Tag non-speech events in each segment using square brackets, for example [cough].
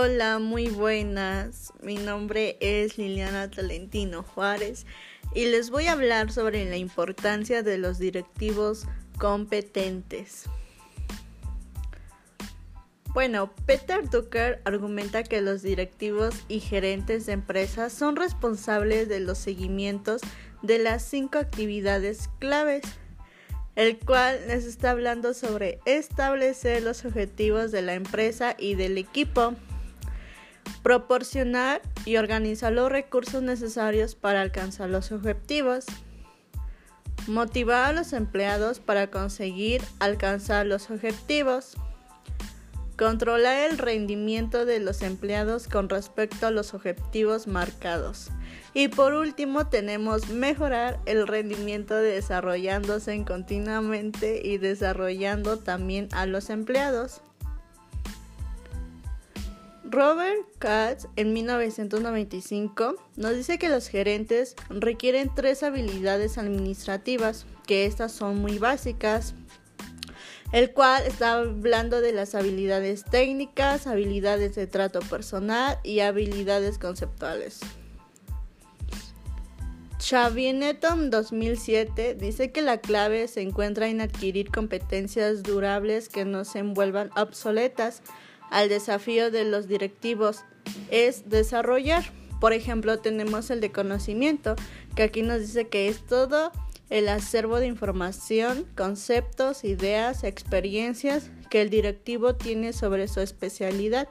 Hola, muy buenas. Mi nombre es Liliana Talentino Juárez y les voy a hablar sobre la importancia de los directivos competentes. Bueno, Peter Drucker argumenta que los directivos y gerentes de empresas son responsables de los seguimientos de las cinco actividades claves el cual les está hablando sobre establecer los objetivos de la empresa y del equipo, proporcionar y organizar los recursos necesarios para alcanzar los objetivos, motivar a los empleados para conseguir alcanzar los objetivos, controlar el rendimiento de los empleados con respecto a los objetivos marcados. Y por último tenemos mejorar el rendimiento desarrollándose continuamente y desarrollando también a los empleados. Robert Katz en 1995 nos dice que los gerentes requieren tres habilidades administrativas, que estas son muy básicas, el cual está hablando de las habilidades técnicas, habilidades de trato personal y habilidades conceptuales. Netom 2007 dice que la clave se encuentra en adquirir competencias durables que no se envuelvan obsoletas. Al desafío de los directivos es desarrollar. Por ejemplo, tenemos el de conocimiento, que aquí nos dice que es todo el acervo de información, conceptos, ideas, experiencias que el directivo tiene sobre su especialidad.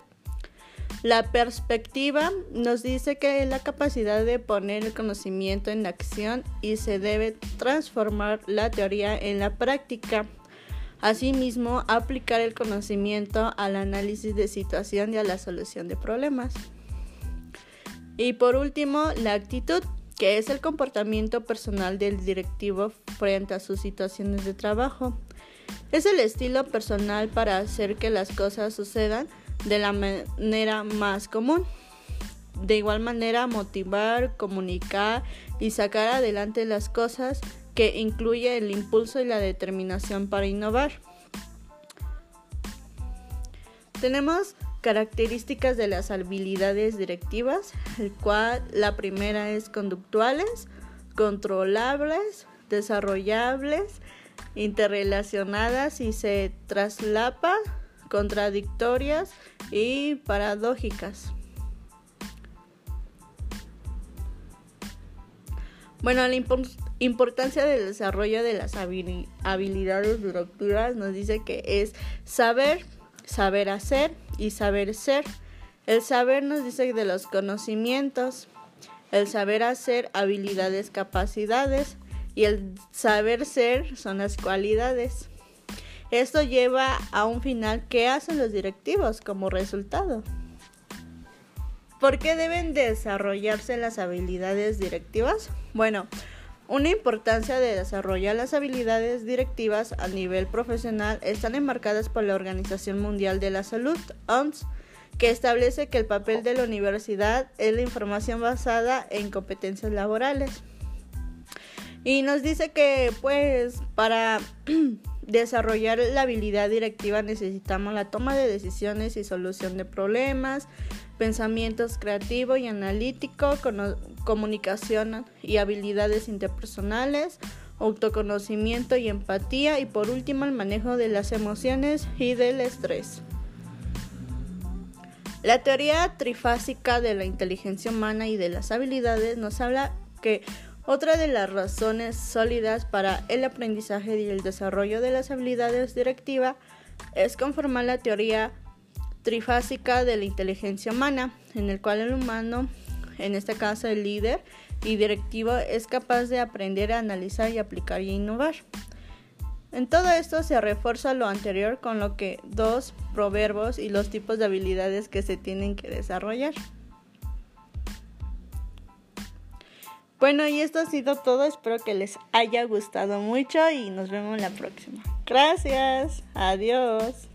La perspectiva nos dice que es la capacidad de poner el conocimiento en acción y se debe transformar la teoría en la práctica. Asimismo, aplicar el conocimiento al análisis de situación y a la solución de problemas. Y por último, la actitud, que es el comportamiento personal del directivo frente a sus situaciones de trabajo. Es el estilo personal para hacer que las cosas sucedan de la manera más común. De igual manera, motivar, comunicar y sacar adelante las cosas que incluye el impulso y la determinación para innovar. Tenemos características de las habilidades directivas, el cual la primera es conductuales, controlables, desarrollables, interrelacionadas y se traslapa contradictorias y paradójicas. Bueno, la importancia del desarrollo de las habilidades directivas nos dice que es saber, saber hacer y saber ser. El saber nos dice de los conocimientos, el saber hacer habilidades, capacidades y el saber ser son las cualidades. Esto lleva a un final que hacen los directivos como resultado. ¿Por qué deben desarrollarse las habilidades directivas? Bueno, una importancia de desarrollar las habilidades directivas a nivel profesional están enmarcadas por la Organización Mundial de la Salud, OMS, que establece que el papel de la universidad es la información basada en competencias laborales. Y nos dice que pues para [clears throat] desarrollar la habilidad directiva necesitamos la toma de decisiones y solución de problemas, pensamientos creativo y analítico, comunicación y habilidades interpersonales, autoconocimiento y empatía y por último el manejo de las emociones y del estrés. La teoría trifásica de la inteligencia humana y de las habilidades nos habla que otra de las razones sólidas para el aprendizaje y el desarrollo de las habilidades directivas es conformar la teoría trifásica de la inteligencia humana, en el cual el humano, en este caso el líder y directivo, es capaz de aprender a analizar y aplicar y innovar. En todo esto se refuerza lo anterior con lo que dos proverbios y los tipos de habilidades que se tienen que desarrollar. Bueno, y esto ha sido todo. Espero que les haya gustado mucho y nos vemos la próxima. Gracias. Adiós.